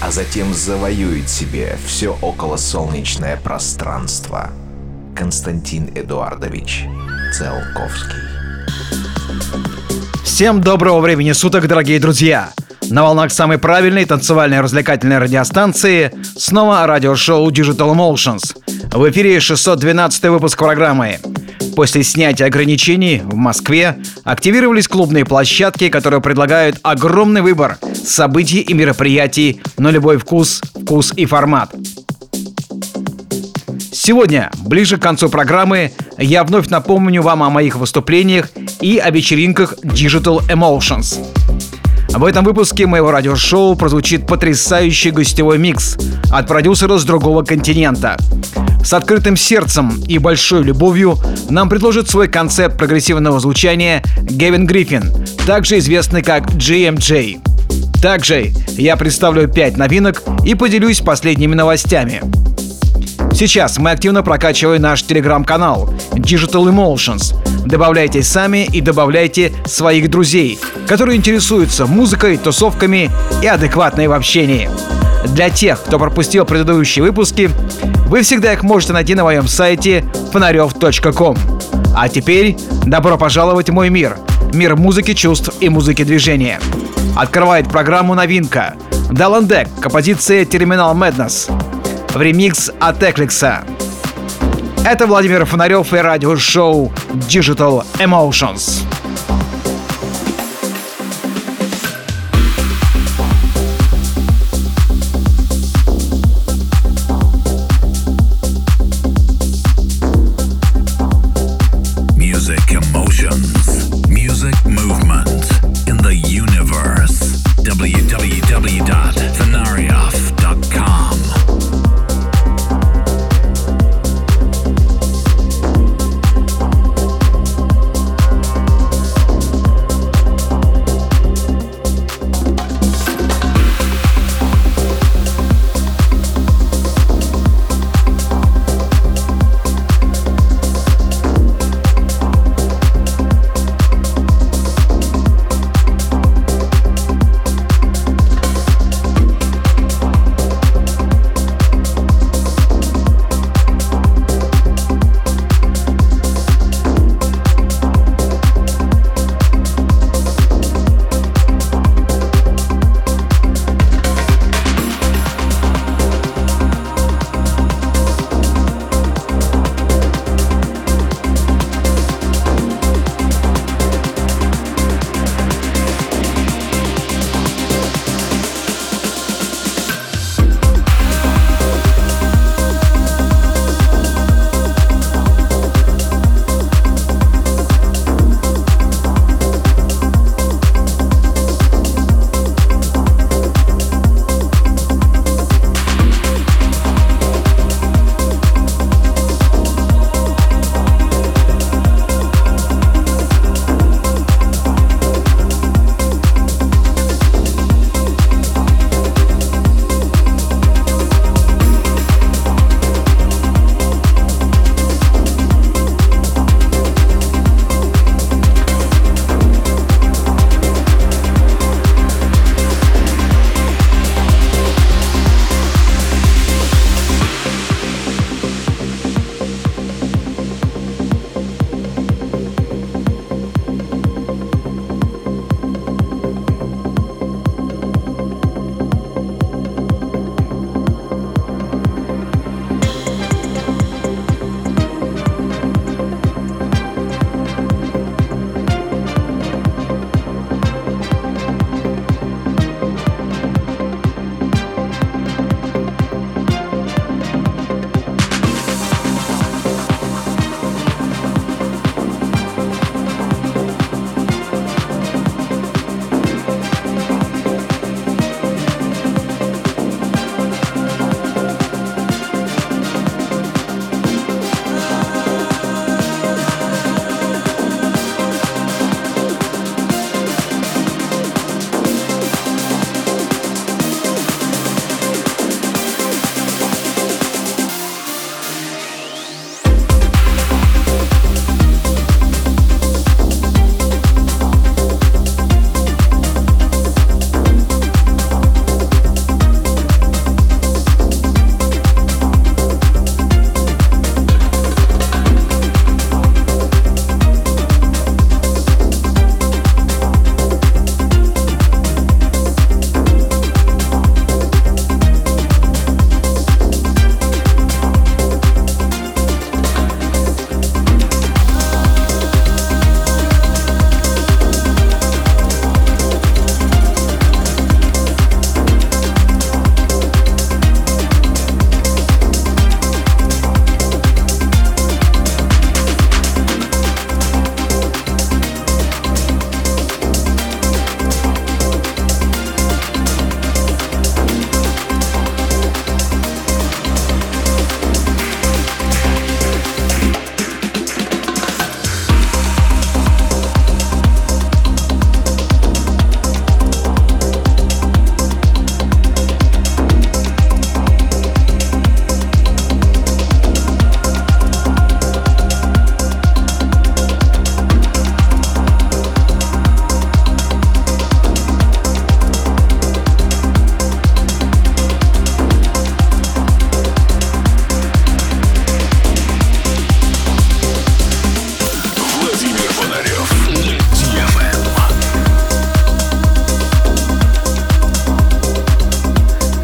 а затем завоюет себе все околосолнечное пространство. Константин Эдуардович Циолковский. Всем доброго времени суток, дорогие друзья! На волнах самой правильной танцевальной развлекательной радиостанции снова радиошоу Digital Emotions. В эфире 612 выпуск программы. После снятия ограничений в Москве активировались клубные площадки, которые предлагают огромный выбор событий и мероприятий на любой вкус, вкус и формат. Сегодня, ближе к концу программы, я вновь напомню вам о моих выступлениях и о вечеринках Digital Emotions. В этом выпуске моего радиошоу прозвучит потрясающий гостевой микс от продюсера с другого континента. С открытым сердцем и большой любовью нам предложит свой концепт прогрессивного звучания Гевин Гриффин, также известный как GMJ. Также я представлю 5 новинок и поделюсь последними новостями. Сейчас мы активно прокачиваем наш телеграм-канал Digital Emotions. Добавляйте сами и добавляйте своих друзей, которые интересуются музыкой, тусовками и адекватной в общении. Для тех, кто пропустил предыдущие выпуски, вы всегда их можете найти на моем сайте фонарев.ком. А теперь добро пожаловать в мой мир. Мир музыки, чувств и музыки движения. Открывает программу новинка. Даландек, композиция Terminal Madness в ремикс от Экликса. Это Владимир Фонарев и радиошоу Digital Emotions.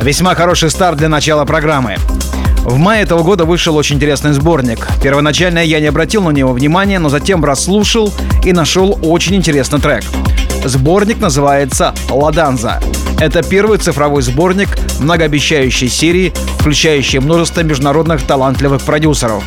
Весьма хороший старт для начала программы. В мае этого года вышел очень интересный сборник. Первоначально я не обратил на него внимания, но затем расслушал и нашел очень интересный трек. Сборник называется «Ладанза». Это первый цифровой сборник многообещающей серии, включающий множество международных талантливых продюсеров.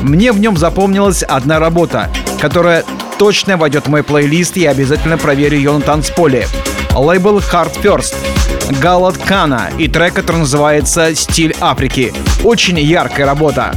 Мне в нем запомнилась одна работа, которая точно войдет в мой плейлист и обязательно проверю ее на танцполе. Лейбл Hard First – Галат Кана и трек, который называется «Стиль Африки». Очень яркая работа.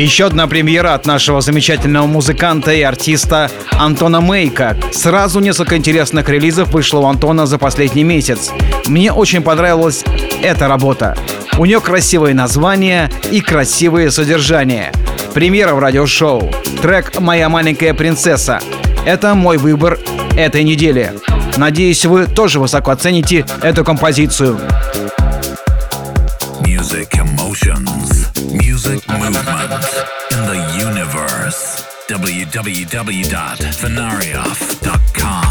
Еще одна премьера от нашего замечательного музыканта и артиста Антона Мейка. Сразу несколько интересных релизов вышло у Антона за последний месяц. Мне очень понравилась эта работа. У нее красивое название и красивое содержание. Премьера в радиошоу. Трек «Моя маленькая принцесса». Это мой выбор этой недели. Надеюсь, вы тоже высоко оцените эту композицию. Music emotions, music movement in the universe. www.venarioff.com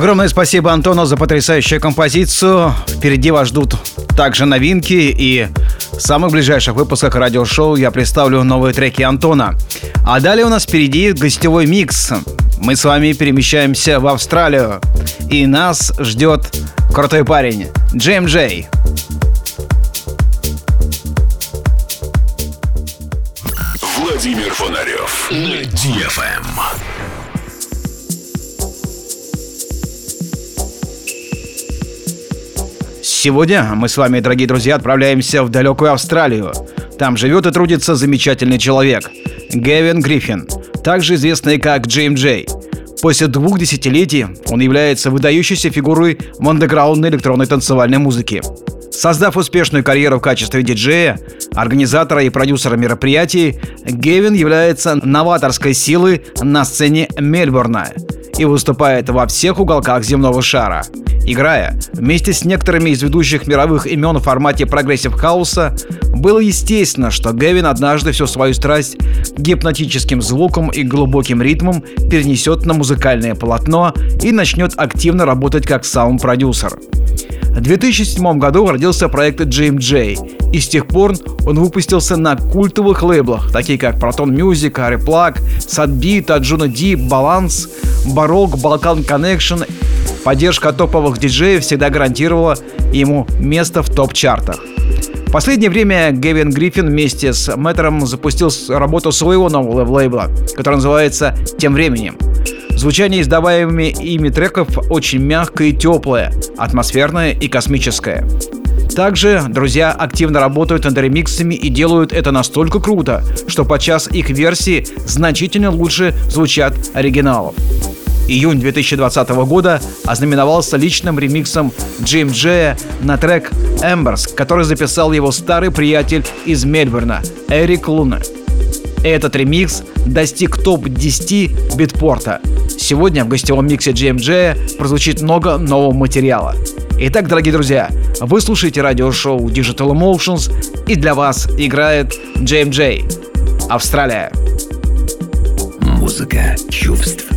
Огромное спасибо Антону за потрясающую композицию. Впереди вас ждут также новинки и в самых ближайших выпусках радиошоу я представлю новые треки Антона. А далее у нас впереди гостевой микс. Мы с вами перемещаемся в Австралию. И нас ждет крутой парень Джейм Джей. Владимир Фонарев на DFM. Сегодня мы с вами, дорогие друзья, отправляемся в далекую Австралию. Там живет и трудится замечательный человек – Гевин Гриффин, также известный как Джейм Джей. После двух десятилетий он является выдающейся фигурой в андеграундной электронной танцевальной музыки. Создав успешную карьеру в качестве диджея, организатора и продюсера мероприятий, Гевин является новаторской силой на сцене Мельбурна и выступает во всех уголках земного шара – Играя вместе с некоторыми из ведущих мировых имен в формате прогрессив хауса, было естественно, что Гэвин однажды всю свою страсть гипнотическим звукам и глубоким ритмам перенесет на музыкальное полотно и начнет активно работать как саунд-продюсер. В 2007 году родился проект Джей, и с тех пор он выпустился на культовых лейблах, такие как Proton Music, Replug, Sudbeat, Anjunadeep, Balance, Baroque, Balkan Connection Поддержка топовых диджеев всегда гарантировала ему место в топ-чартах. В последнее время Гевин Гриффин вместе с Мэттером запустил работу своего нового лейбла, который называется «Тем временем». Звучание издаваемыми ими треков очень мягкое и теплое, атмосферное и космическое. Также друзья активно работают над ремиксами и делают это настолько круто, что подчас их версии значительно лучше звучат оригиналов. Июнь 2020 года ознаменовался личным ремиксом Джим Джея на трек «Embers», который записал его старый приятель из Мельбурна Эрик Луна. Этот ремикс достиг топ-10 битпорта. Сегодня в гостевом миксе GMJ прозвучит много нового материала. Итак, дорогие друзья, вы слушаете радиошоу Digital Emotions и для вас играет GMJ. Австралия. Музыка чувств.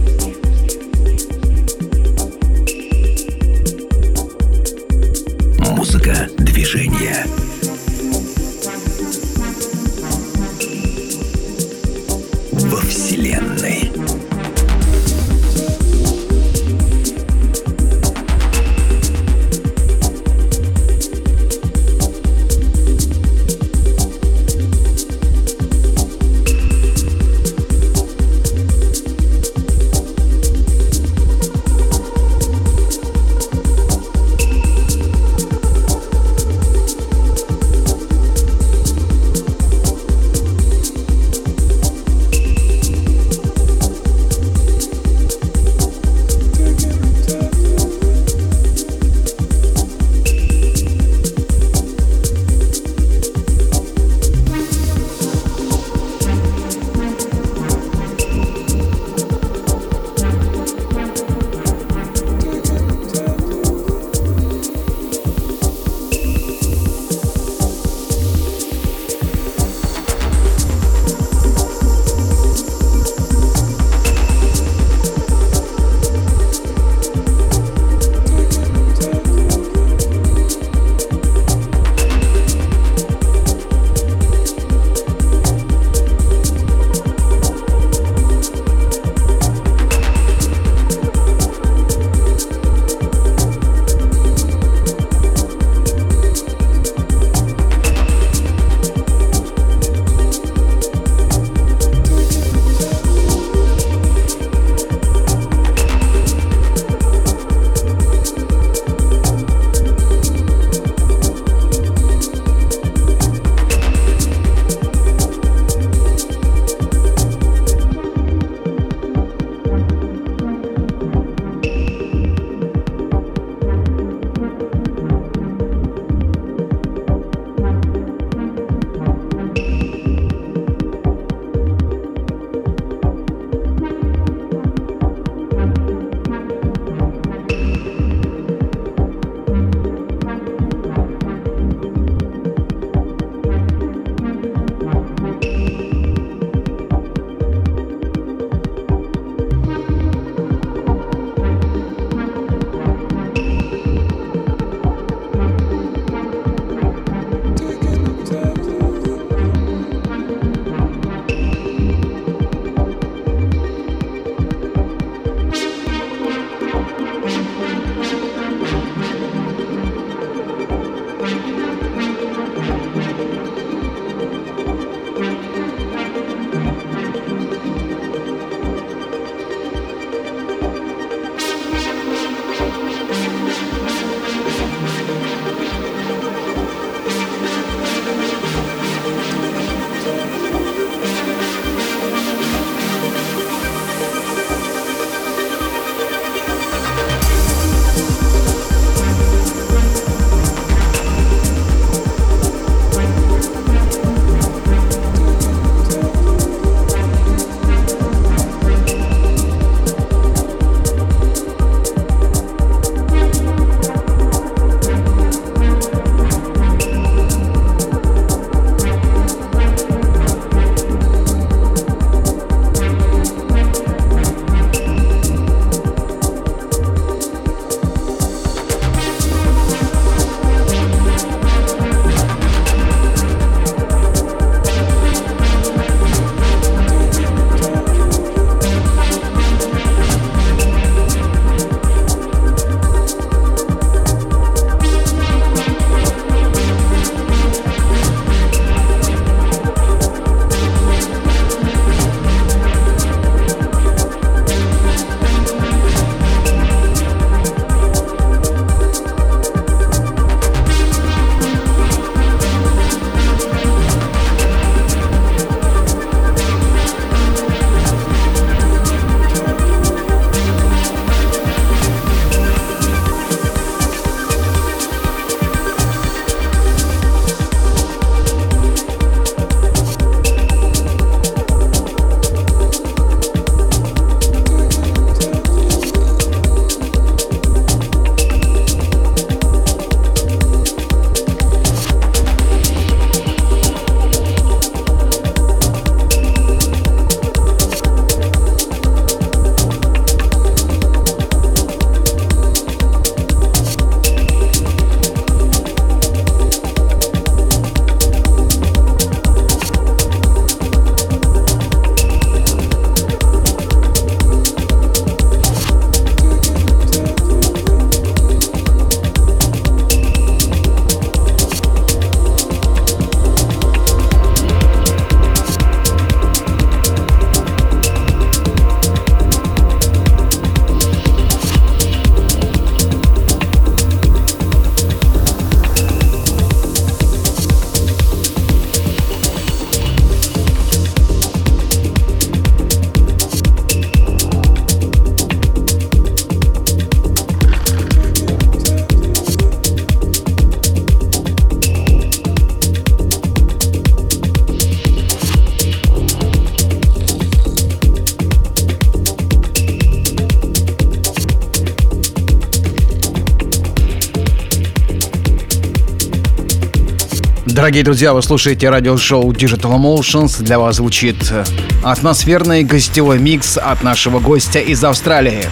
Дорогие друзья, вы слушаете радиошоу Digital Emotions. Для вас звучит э, атмосферный гостевой микс от нашего гостя из Австралии.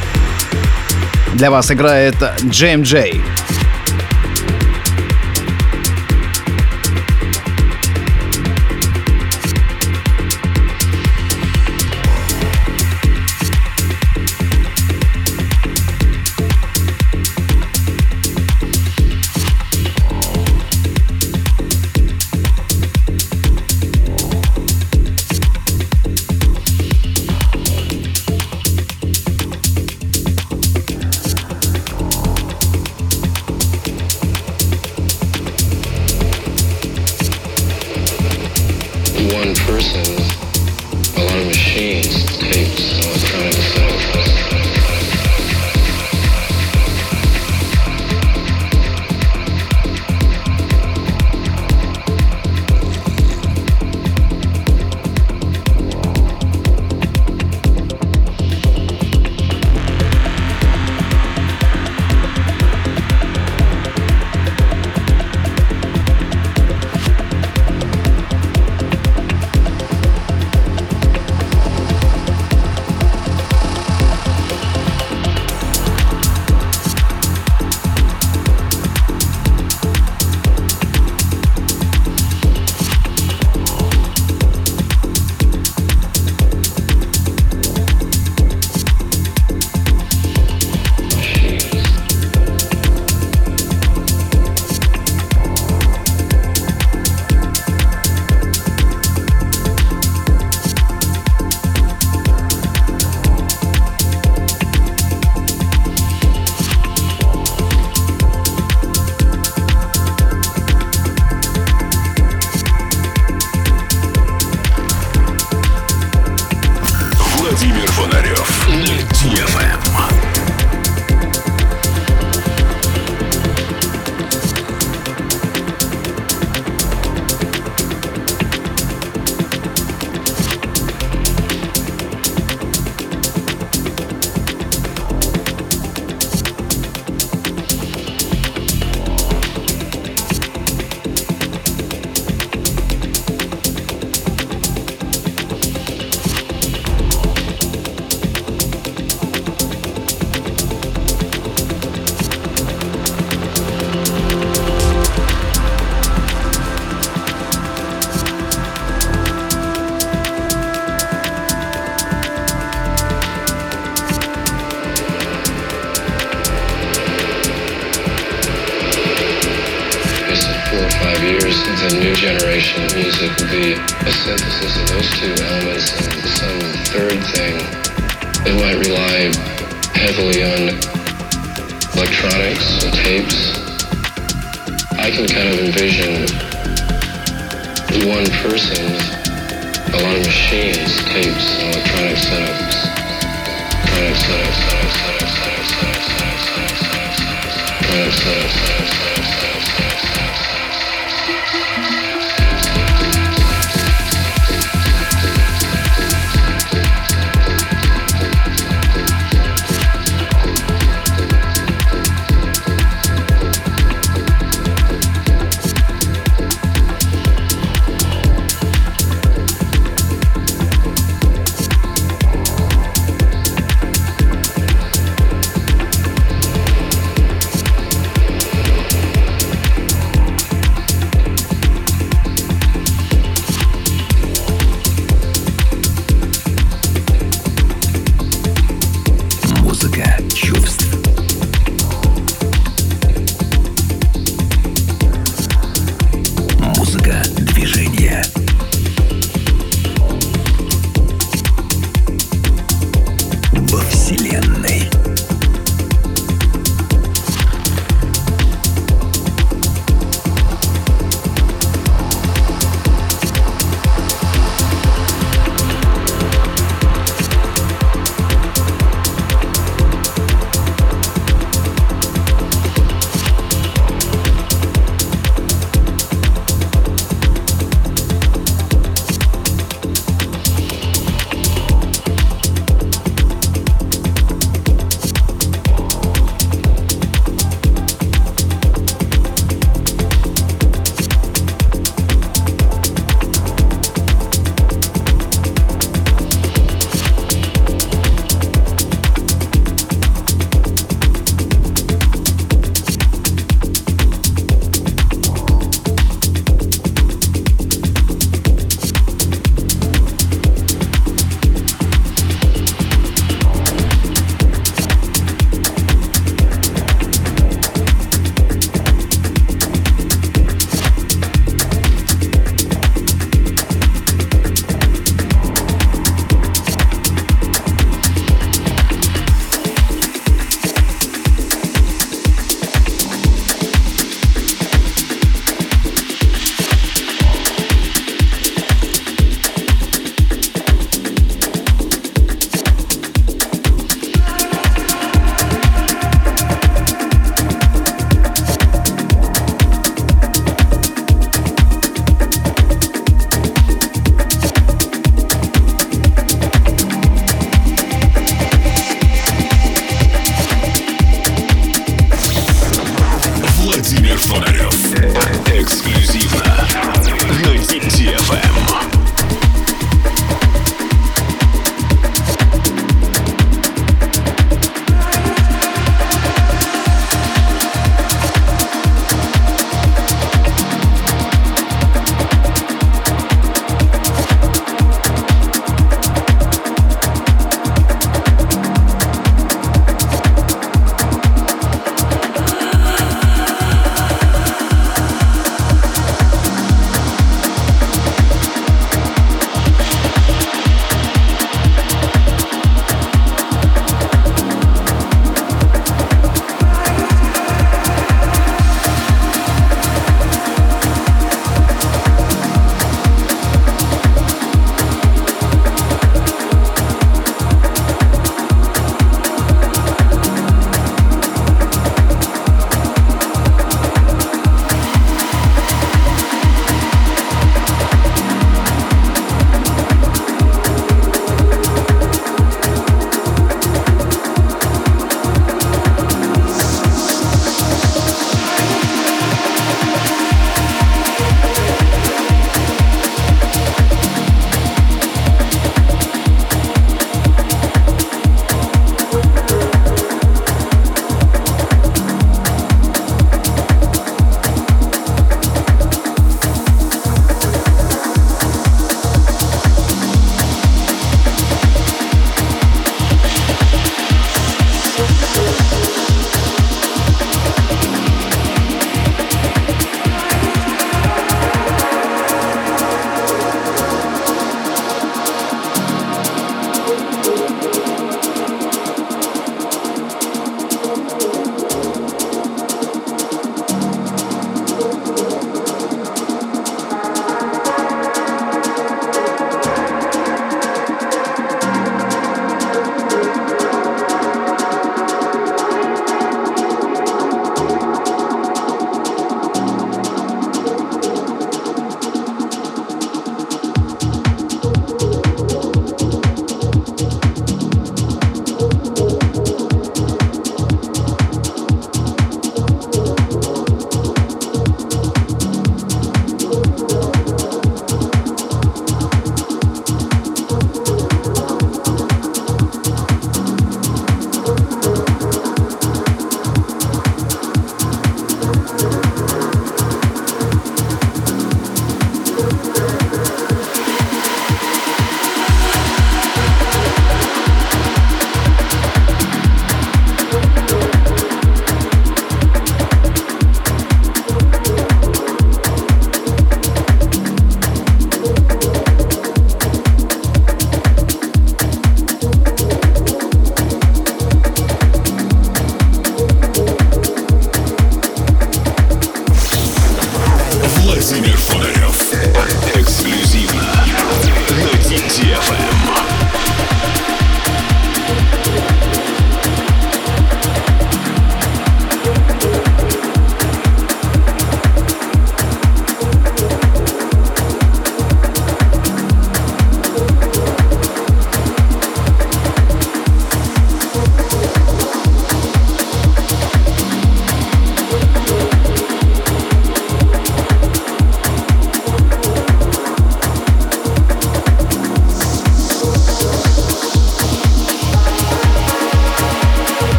Для вас играет Джейм Джей. is a new generation of music would be a synthesis of those two elements and some third thing that might rely heavily on electronics and tapes. I can kind of envision one person a lot of machines, tapes, electronic setups. Electronic setups, setups, setups, setups, setups, setups, setups, setups, setups, setups,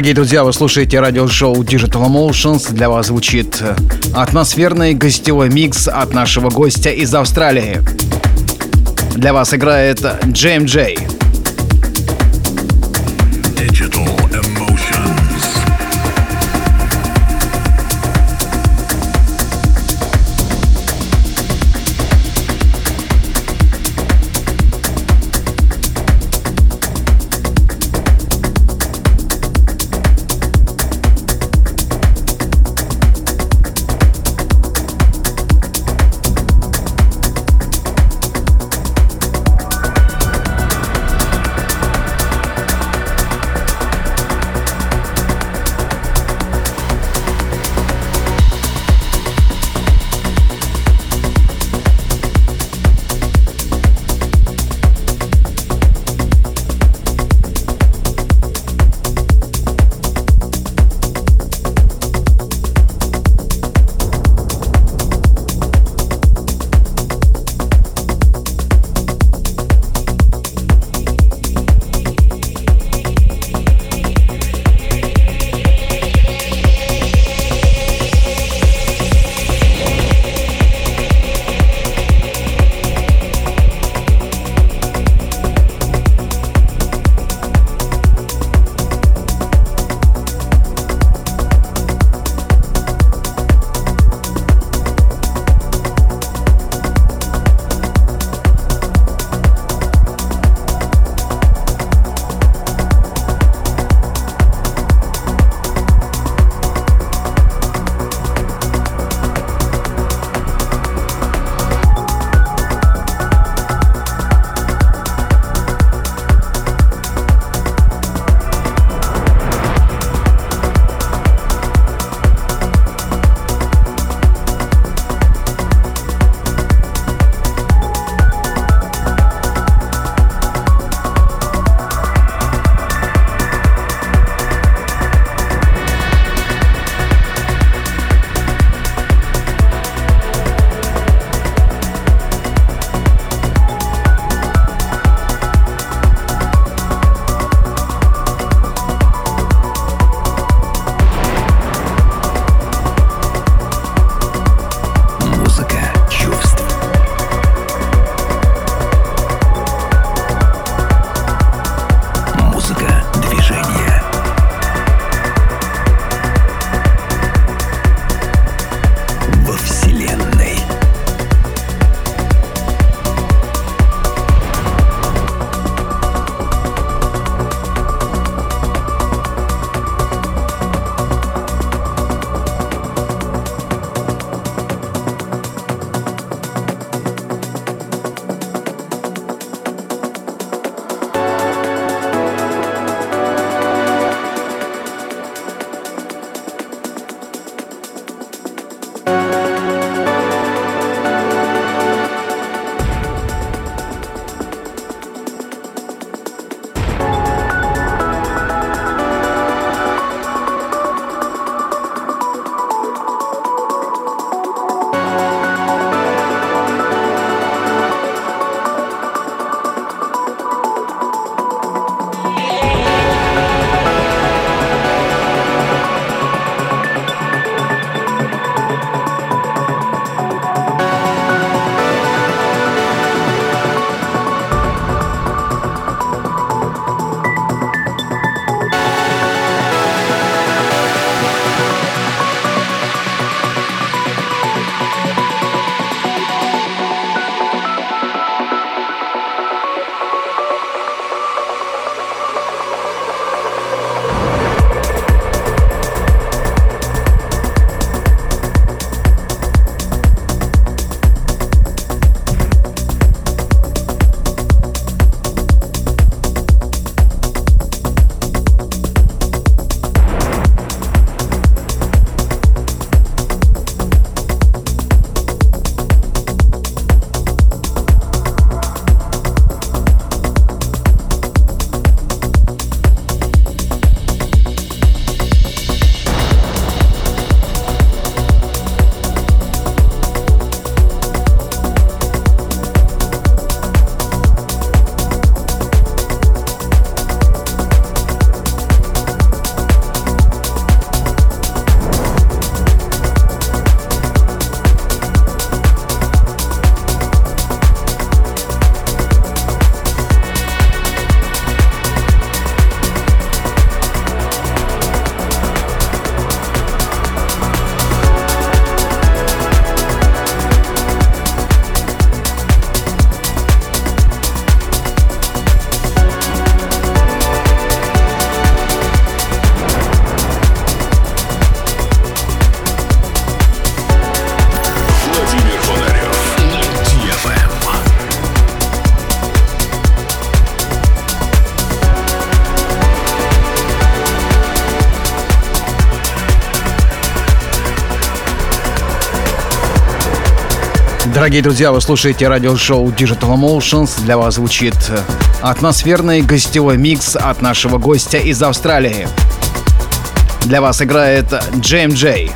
Дорогие друзья, вы слушаете радиошоу Digital Emotions. Для вас звучит атмосферный гостевой микс от нашего гостя из Австралии. Для вас играет Джейм Джей. Дорогие друзья, вы слушаете радиошоу Digital Emotions. Для вас звучит атмосферный гостевой микс от нашего гостя из Австралии. Для вас играет Джейм Джей.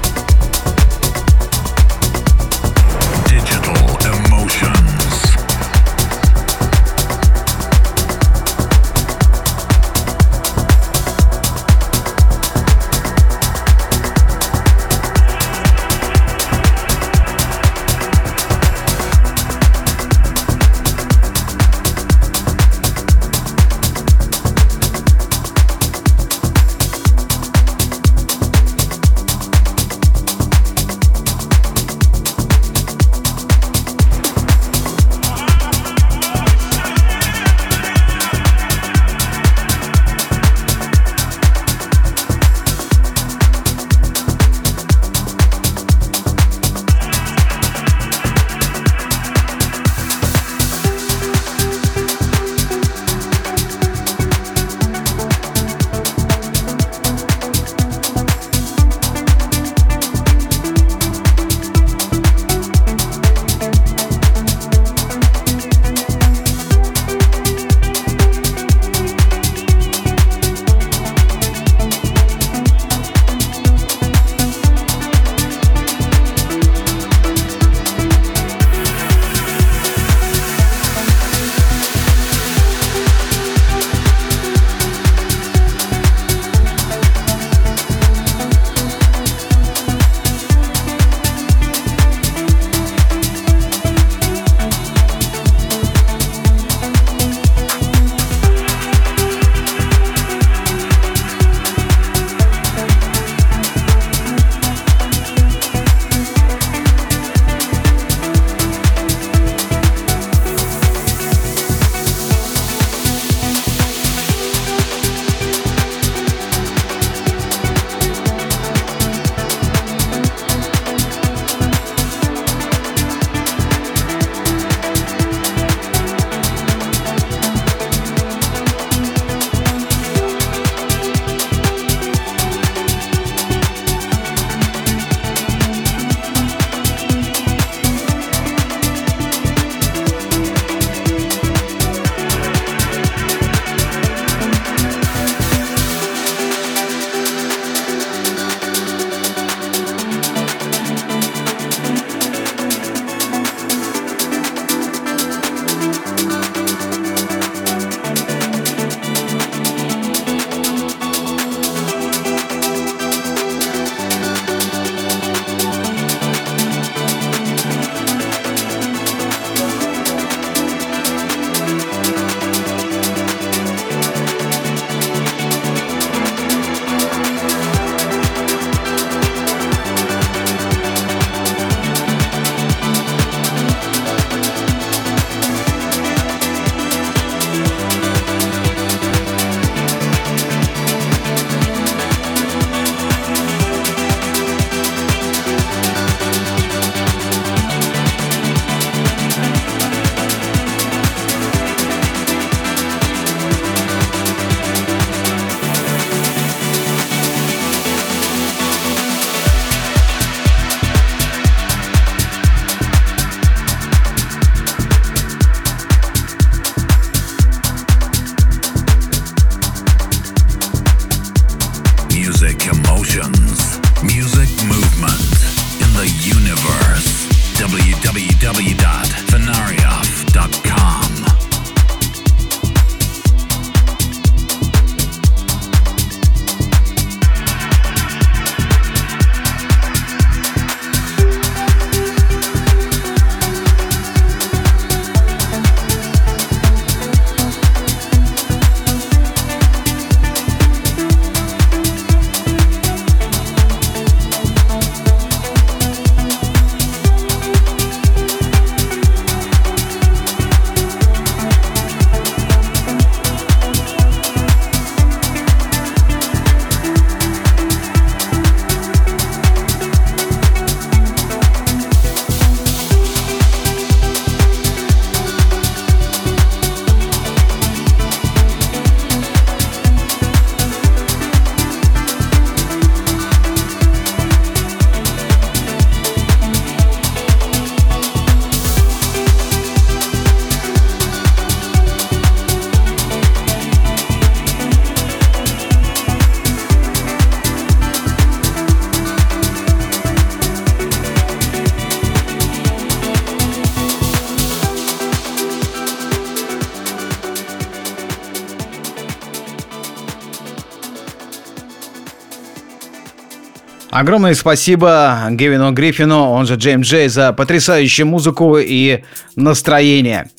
Огромное спасибо Гевину Гриффину, он же Джейм Джей, за потрясающую музыку и настроение.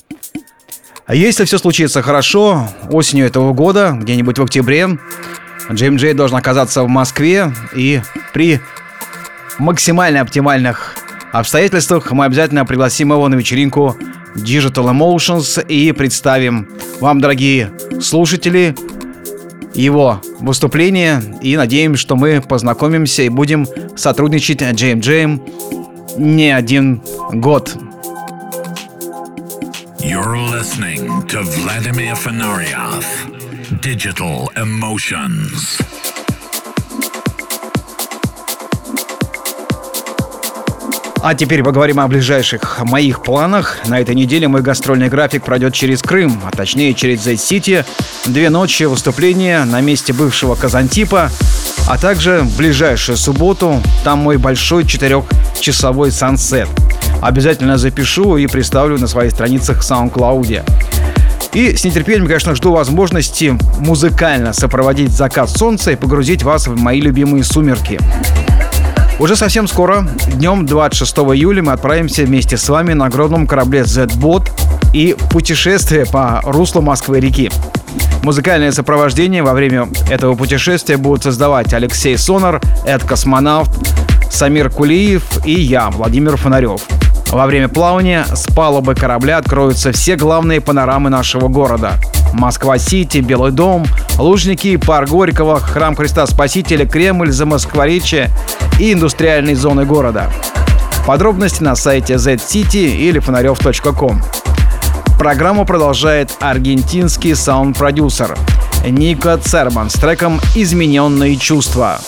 Если все случится хорошо, осенью этого года, где-нибудь в октябре, Джейм Джей должен оказаться в Москве и при максимально оптимальных обстоятельствах мы обязательно пригласим его на вечеринку Digital Emotions и представим вам, дорогие слушатели, его выступление и надеемся, что мы познакомимся и будем сотрудничать с Джейм Джейм не один год. You're listening to Vladimir Fenarioff, Digital Emotions. А теперь поговорим о ближайших моих планах. На этой неделе мой гастрольный график пройдет через Крым, а точнее через Z-City. Две ночи выступления на месте бывшего Казантипа, а также в ближайшую субботу там мой большой четырехчасовой сансет. Обязательно запишу и представлю на своих страницах в SoundCloud. И с нетерпением, конечно, жду возможности музыкально сопроводить закат солнца и погрузить вас в мои любимые сумерки. Уже совсем скоро, днем 26 июля, мы отправимся вместе с вами на огромном корабле Z-Bot и путешествие по руслу Москвы-реки. Музыкальное сопровождение во время этого путешествия будут создавать Алексей Сонар, Эд Космонавт, Самир Кулиев и я, Владимир Фонарев. Во время плавания с палубы корабля откроются все главные панорамы нашего города. Москва-Сити, Белый дом, Лужники, Парк Горького, Храм Христа Спасителя, Кремль, Замоскворечье и индустриальные зоны города. Подробности на сайте zcity или фонарев.ком. Программу продолжает аргентинский саунд-продюсер Ника Церман с треком «Измененные чувства».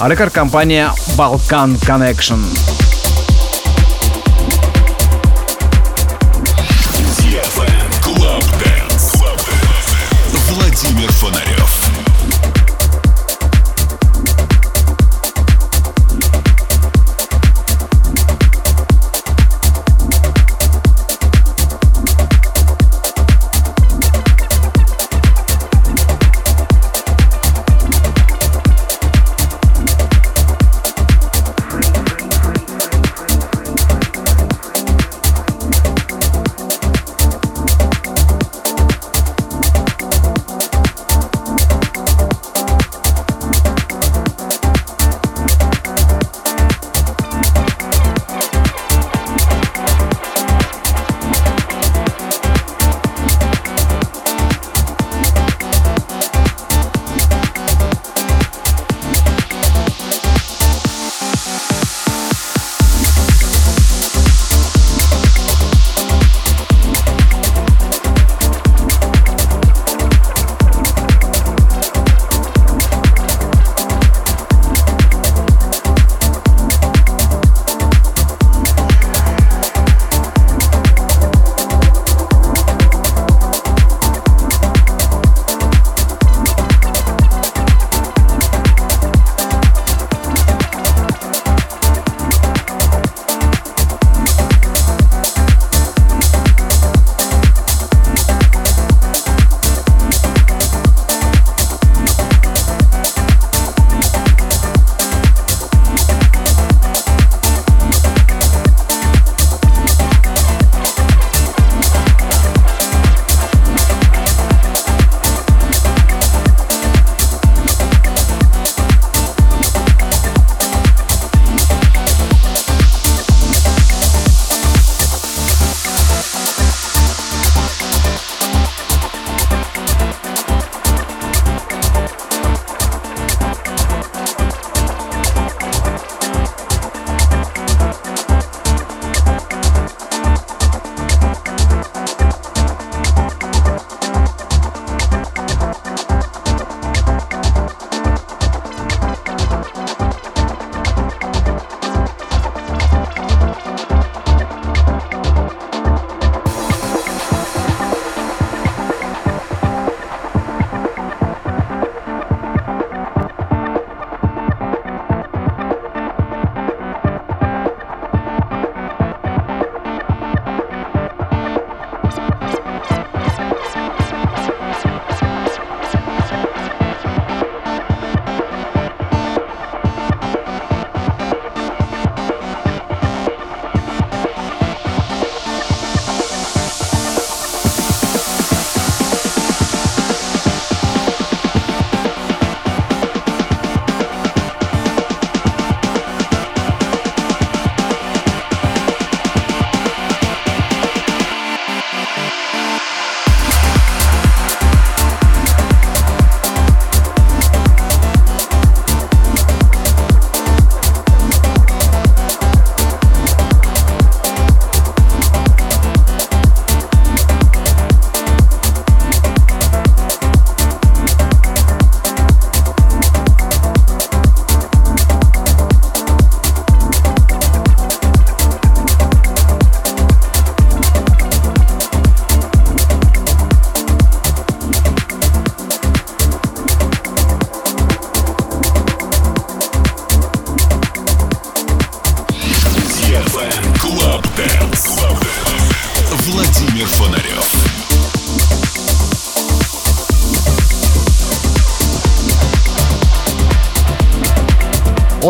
Рекорд-компания «Балкан Connection».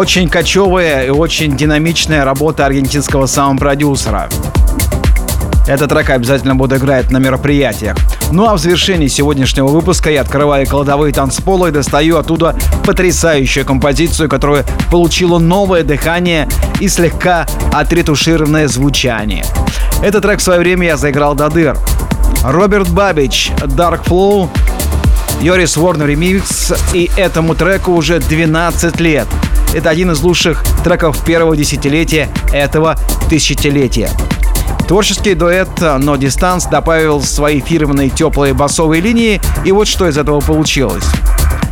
Очень кочевая и очень динамичная работа аргентинского саунд-продюсера. Этот трек обязательно буду играть на мероприятиях. Ну а в завершении сегодняшнего выпуска я открываю кладовые танцпола и достаю оттуда потрясающую композицию, которая получила новое дыхание и слегка отретушированное звучание. Этот трек в свое время я заиграл до дыр. Роберт Бабич, Dark Flow, Йорис Ворнер ремикс, и этому треку уже 12 лет. Это один из лучших треков первого десятилетия этого тысячелетия. Творческий дуэт No Distance добавил свои фирменные теплые басовые линии, и вот что из этого получилось.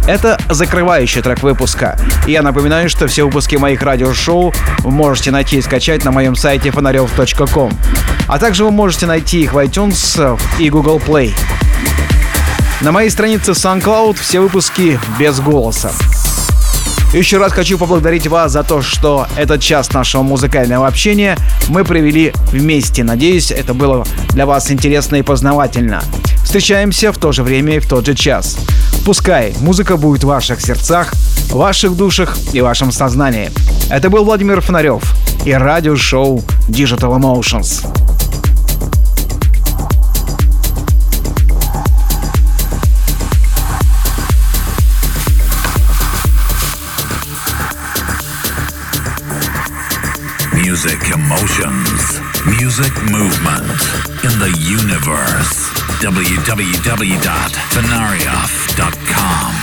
Это закрывающий трек выпуска. Я напоминаю, что все выпуски моих радиошоу вы можете найти и скачать на моем сайте фонарев.ком. А также вы можете найти их в iTunes и Google Play. На моей странице SoundCloud все выпуски без голоса. Еще раз хочу поблагодарить вас за то, что этот час нашего музыкального общения мы провели вместе. Надеюсь, это было для вас интересно и познавательно. Встречаемся в то же время и в тот же час. Пускай музыка будет в ваших сердцах, ваших душах и вашем сознании. Это был Владимир Фонарев и радиошоу Digital Emotions. Music emotions, music movement in the universe. www.venarioff.com.